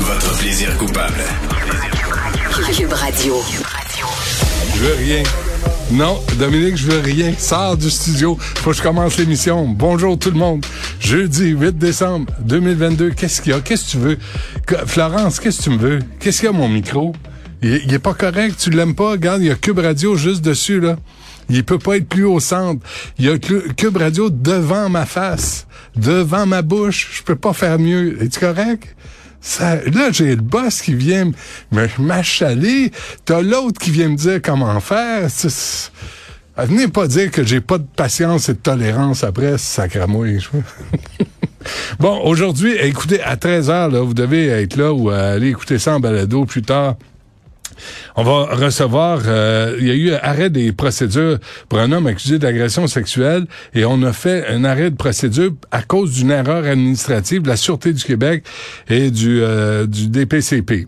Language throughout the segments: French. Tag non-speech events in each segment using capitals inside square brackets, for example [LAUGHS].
Votre plaisir coupable. Cube Radio. Je veux rien. Non, Dominique, je veux rien. Sors du studio. Faut que je commence l'émission. Bonjour tout le monde. Jeudi 8 décembre 2022. Qu'est-ce qu'il y a? Qu'est-ce que tu veux? Florence, qu'est-ce que tu me veux? Qu'est-ce qu'il y a, mon micro? Il, il est pas correct. Tu l'aimes pas? Regarde, il y a Cube Radio juste dessus, là. Il peut pas être plus au centre. Il y a Cube Radio devant ma face, devant ma bouche. Je peux pas faire mieux. Es-tu correct? Ça, là, j'ai le boss qui vient m'achaler. T'as l'autre qui vient me dire comment faire. Venez pas dire que j'ai pas de patience et de tolérance après, sacramouille. [LAUGHS] bon, aujourd'hui, écoutez, à 13h, là, vous devez être là ou aller écouter ça en balado plus tard. On va recevoir, euh, il y a eu un arrêt des procédures pour un homme accusé d'agression sexuelle et on a fait un arrêt de procédure à cause d'une erreur administrative de la Sûreté du Québec et du, euh, du DPCP.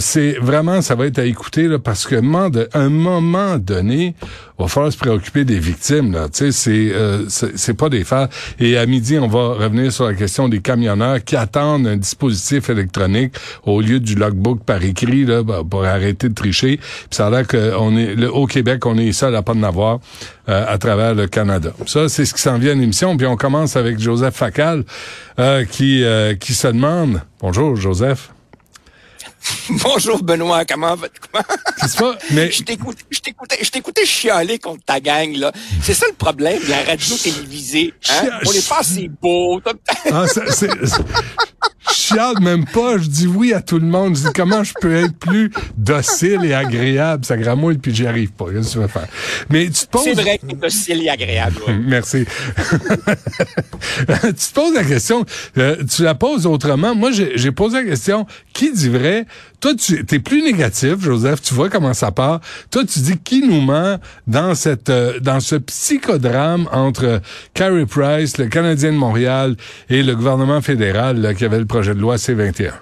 C'est vraiment, ça va être à écouter là, parce que un moment, donné, il va falloir se préoccuper des victimes. Là, tu sais, c'est euh, c'est c'est pas des faits. Et à midi, on va revenir sur la question des camionneurs qui attendent un dispositif électronique au lieu du logbook par écrit là, bah, pour arrêter de tricher. Puis ça a l'air qu'on est le- au Québec, on est seul à pas en avoir euh, à travers le Canada. Ça, c'est ce qui s'en vient à l'émission. Puis on commence avec Joseph Facal euh, qui euh, qui se demande. Bonjour, Joseph. [LAUGHS] Bonjour Benoît, comment vas comment... Mais Je t'écoutais, je t'écoutais chialer contre ta gang là. C'est ça le problème de la radio télévisée. Hein? On n'est pas assez beau. Ah, c'est, chiale même pas, je dis oui à tout le monde. Je dis comment je peux être plus docile et agréable, ça gramouille, puis j'y arrive pas. Qu'est-ce que tu vas faire? Mais tu te poses... C'est vrai que docile et agréable. ouais. [LAUGHS] Merci. [LAUGHS] tu te poses la question, euh, tu la poses autrement. Moi, j'ai j'ai posé la question, qui dit vrai? Toi, tu es plus négatif, Joseph, tu vois comment ça part. Toi, tu dis qui nous ment dans cette euh, dans ce psychodrame entre Carrie Price, le Canadien de Montréal et le gouvernement fédéral là, qui avait le projet de loi C-21.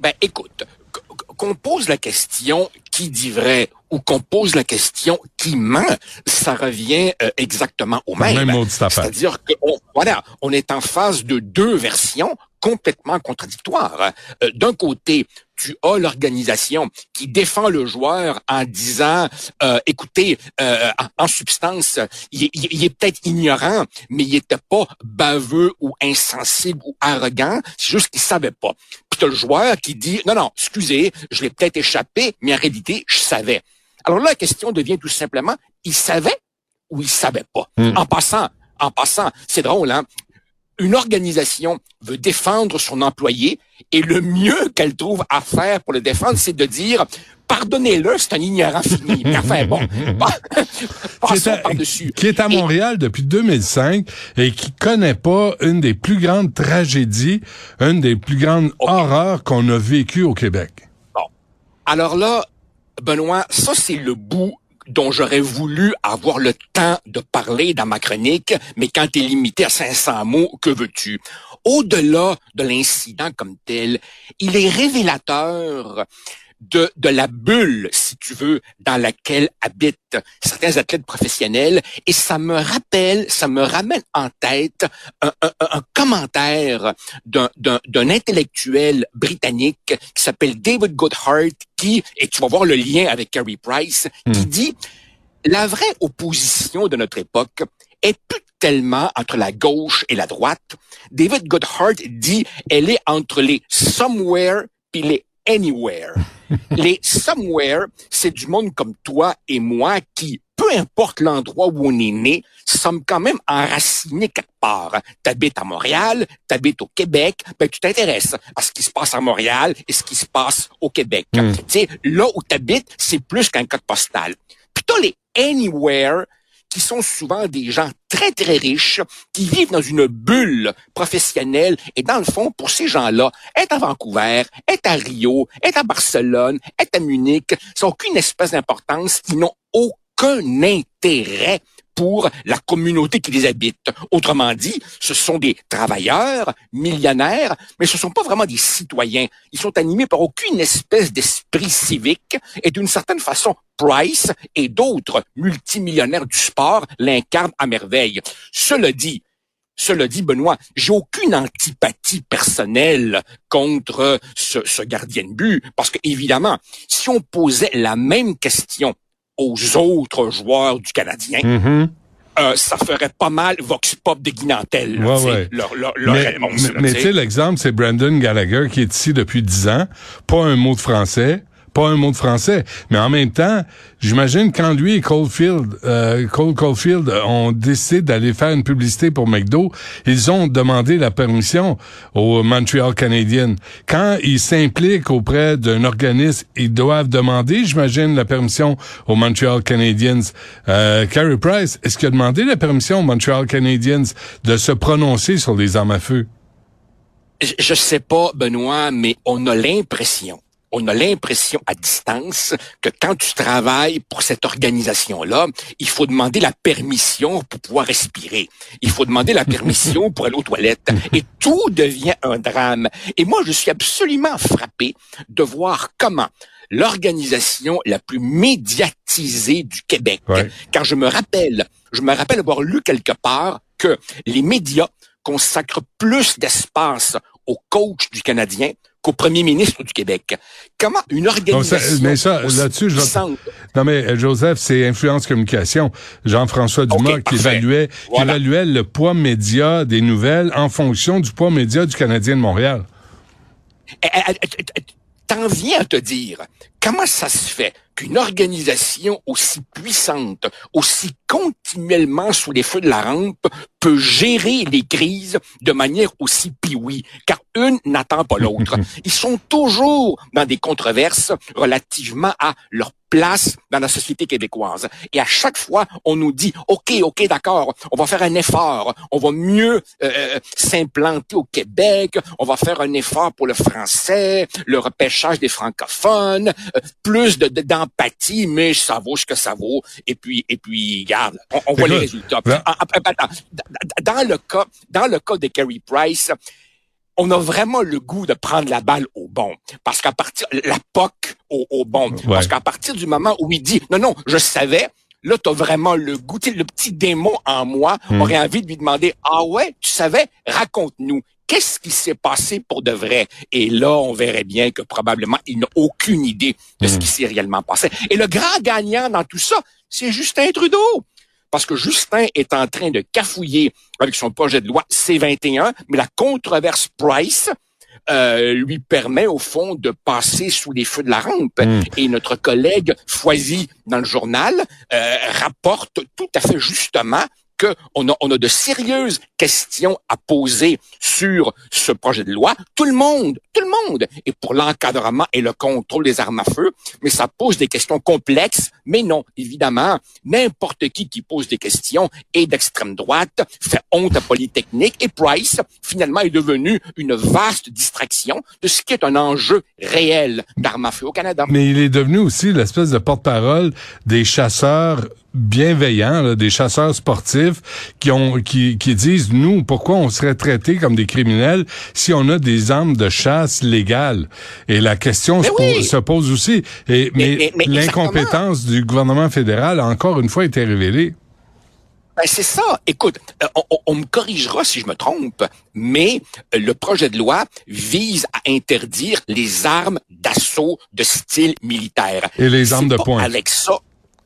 Ben écoute, qu- qu'on pose la question qui dit vrai ou qu'on pose la question qui ment, ça revient euh, exactement au même. Même. C'est-à-dire que on, voilà, on est en face de deux versions complètement contradictoires. Euh, D'un côté, tu as l'organisation qui défend le joueur en disant, euh, écoutez, euh, en, en substance, il, est- il est- il est peut-être ignorant, mais il était pas baveux ou insensible ou arrogant, c'est juste qu'il savait pas. Puis t'as le joueur qui dit, non, non, excusez, je l'ai peut-être échappé, mais en réalité, je savais. Alors là, la question devient tout simplement, il savait ou il savait pas? En passant, en passant, c'est drôle, hein? Une organisation veut défendre son employé et le mieux qu'elle trouve à faire pour le défendre, c'est de dire pardonnez-le, c'est un ignorant fini. [LAUGHS] Enfin, bon, pas- qui est, passons à, par-dessus. qui est à Et- Montréal depuis 2005 et qui connaît pas une des plus grandes tragédies, une des plus grandes horreurs qu'on a vécues au Québec. Alors là, Benoît, ça c'est le bout dont j'aurais voulu avoir le temps de parler dans ma chronique, mais quand tu es limité à 500 mots, que veux-tu? Au-delà de l'incident comme tel, il est révélateur de, de la bulle, si tu veux, dans laquelle habitent certains athlètes professionnels. Et ça me rappelle, ça me ramène en tête un, un- un commentaire d'un- d'un d'un intellectuel britannique qui s'appelle David Goodhart, qui, et tu vas voir le lien avec Carey Price, qui dit, la vraie opposition de notre époque est plus tellement entre la gauche et la droite. David Goodhart dit elle est entre les somewhere puis les anywhere. [LAUGHS] les somewhere, c'est du monde comme toi et moi qui peu importe l'endroit où on est né, sommes quand même enracinés quelque part. T'habites à Montréal, t'habites au Québec, ben tu t'intéresses à ce qui se passe à Montréal et ce qui se passe au Québec. Mm. Tu sais, là où t'habites, c'est plus qu'un code postal. Plutôt les anywhere, qui sont souvent des gens très, très riches, qui vivent dans une bulle professionnelle. Et dans le fond, pour ces gens-là, être à Vancouver, être à Rio, être à Barcelone, être à Munich, ça n'a aucune espèce d'importance, qui n'ont aucun intérêt pour la communauté qui les habite. Autrement dit, ce sont des travailleurs, millionnaires, mais ce sont pas vraiment des citoyens. Ils sont animés par aucune espèce d'esprit civique et d'une certaine façon, Price et d'autres multimillionnaires du sport l'incarnent à merveille. Cela dit, cela dit, Benoît, j'ai aucune antipathie personnelle contre ce, ce gardien de but, parce que évidemment, si on posait la même question aux autres joueurs du Canadien, Mhm. euh, ça ferait pas mal vox pop de Guinantel, là, Ouais, tu sais, ouais. leur, leur, leur mais tu sais, l'exemple, c'est Brandon Gallagher qui est ici depuis 10 ans, pas un mot de français, pas un mot de français. Mais en même temps, j'imagine quand lui et Coldfield, euh, Cole Caulfield ont décidé d'aller faire une publicité pour McDo, ils ont demandé la permission au Montreal Canadiens. Quand ils s'impliquent auprès d'un organisme, ils doivent demander, j'imagine, la permission au Montreal Canadiens. Euh, Carey Price, est-ce qu'il a demandé la permission au Montreal Canadiens de se prononcer sur les armes à feu? Je, je sais pas, Benoît, mais on a l'impression, on a l'impression à distance que quand tu travailles pour cette organisation-là, il faut demander la permission pour pouvoir respirer. Il faut demander la permission pour aller aux toilettes. Et tout devient un drame. Et moi, je suis absolument frappé de voir comment l'organisation la plus médiatisée du Québec, Ouais. car je me rappelle, je me rappelle avoir lu quelque part que les médias consacrent plus d'espace au coach du Canadien qu'au premier ministre du Québec. Comment une ça- organisation mais ça, là-dessus, je Non, mais euh, Joseph, c'est Influence Communication. Jean-François Dumas qui évaluait, qui évaluait le poids média des nouvelles en fonction du poids média du Canadien de Montréal. Eh, eh, eh, T'en viens à te dire, comment ça se fait qu'une organisation aussi puissante, aussi continuellement sous les feux de la rampe, peut gérer les crises de manière aussi pioui, car une n'attend pas l'autre? [LAUGHS] Ils sont toujours dans des controverses relativement à leur place dans la société québécoise. Et à chaque fois, on nous dit, OK, OK, d'accord, on va faire un effort, on va mieux euh, s'implanter au Québec, on va faire un effort pour le français, le repêchage des francophones, euh, plus de- de- d'empathie, mais ça vaut ce que ça vaut. Et puis, et puis, regarde, on, on voit les résultats. ben- Ah, ah, attends, dans le cas, dans le cas de Kerry Price, on a vraiment le goût de prendre la balle au bon. Parce qu'à partir, la POC au, au bon. Parce qu'à partir du moment où il dit, non, non, je savais, là, t'as vraiment le goût. Le petit démon en moi Hmm. aurait envie de lui demander, ah ouais, tu savais, raconte-nous. Qu'est-ce qui s'est passé pour de vrai? Et là, on verrait bien que probablement, il n'a aucune idée de ce qui s'est réellement passé. Et le grand gagnant dans tout ça, c'est Justin Trudeau parce que Justin est en train de cafouiller avec son projet de loi C21, mais la controverse Price euh, lui permet au fond de passer sous les feux de la rampe. Mm. Et notre collègue Foisy dans le journal euh, rapporte tout à fait justement a, on a de sérieuses questions à poser sur ce projet de loi. Tout le monde, tout le monde est pour l'encadrement et le contrôle des armes à feu, mais ça pose des questions complexes. Mais non, évidemment, n'importe qui qui pose des questions est d'extrême droite, fait honte à Polytechnique et Price, finalement, est devenu une vaste distraction de ce qui est un enjeu réel d'armes à feu au Canada. Mais il est devenu aussi l'espèce de porte-parole des chasseurs bienveillants, là, des chasseurs sportifs qui ont qui, qui disent nous pourquoi on serait traités comme des criminels si on a des armes de chasse légales? Et la question se, oui. pose, se pose aussi et mais, Mais- mais- mais l'incompétence du gouvernement fédéral a encore une fois été révélée. Ben, c'est ça. Écoute, euh, on, on- on me corrigera si je me trompe, mais euh, le projet de loi vise à interdire les armes d'assaut de style militaire. Et les armes de poing. Avec ça,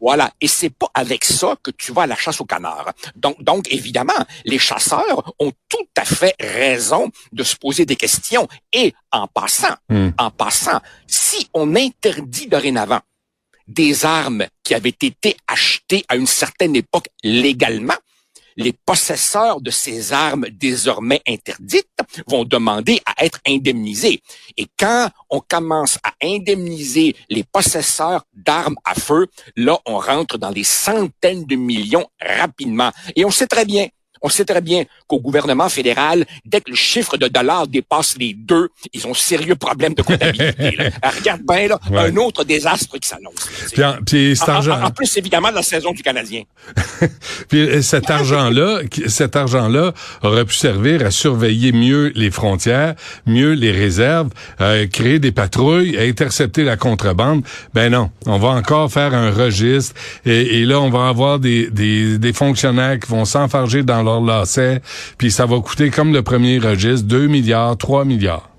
Voilà. Et c'est pas avec ça que tu vas à la chasse au canard. Donc, donc, évidemment, les chasseurs ont tout à fait raison de se poser des questions. Et en passant, Hmm. en passant, si on interdit dorénavant des armes qui avaient été achetées à une certaine époque légalement, les possesseurs de ces armes désormais interdites vont demander à être indemnisés. Et quand on commence à indemniser les possesseurs d'armes à feu, là, on rentre dans les centaines de millions rapidement. Et on sait très bien, on sait très bien qu'au gouvernement fédéral, dès que le chiffre de dollars dépasse les deux, ils ont sérieux problèmes de comptabilité. là. [LAUGHS] Regarde bien, là, Ouais. un autre désastre qui s'annonce. Puis, en- puis cet En- en- argent, en plus, évidemment, de la saison du Canadien. [LAUGHS] puis euh, cet argent-là, cet argent-là aurait pu servir à surveiller mieux les frontières, mieux les réserves, euh, créer des patrouilles, à intercepter la contrebande. Ben non, on va encore faire un registre et, et là on va avoir des, des, des fonctionnaires qui vont s'enfarger dans puis ça va coûter comme le premier registre 2 milliards, 3 milliards.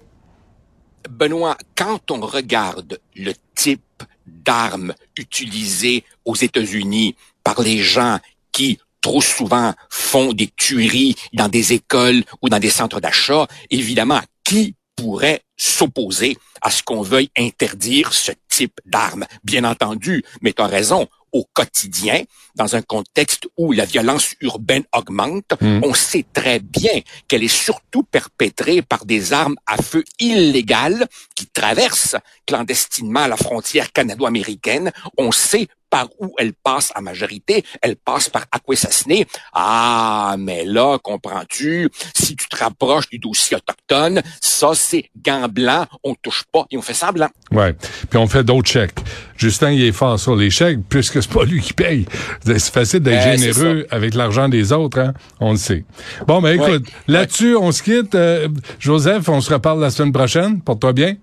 Benoît, quand on regarde le type d'armes utilisées aux États-Unis par les gens qui trop souvent font des tueries dans des écoles ou dans des centres d'achat, évidemment, qui pourrait s'opposer à ce qu'on veuille interdire ce type d'armes? Bien entendu, mais tu as raison, au quotidien, dans un contexte où la violence urbaine augmente, Mm. on sait très bien qu'elle est surtout perpétrée par des armes à feu illégales qui traversent clandestinement la frontière canado-américaine. On sait par où elle passe en majorité. Elle passe par Akwesasne. Ah, mais là, comprends-tu, si tu te rapproches du dossier autochtone, ça, c'est gants blancs, on touche pas et on fait semblant. Ouais. Puis on fait d'autres chèques. Justin, il est fort sur les chèques, puisque c'est pas lui qui paye. C'est facile d'être Euh, c'est généreux avec l'argent des autres, hein? On le sait. Bon, ben écoute, Ouais. là-dessus, on se quitte. Euh, Joseph, on se reparle la semaine prochaine. Porte-toi bien.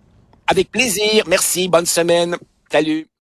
Avec plaisir. Merci. Bonne semaine. Salut.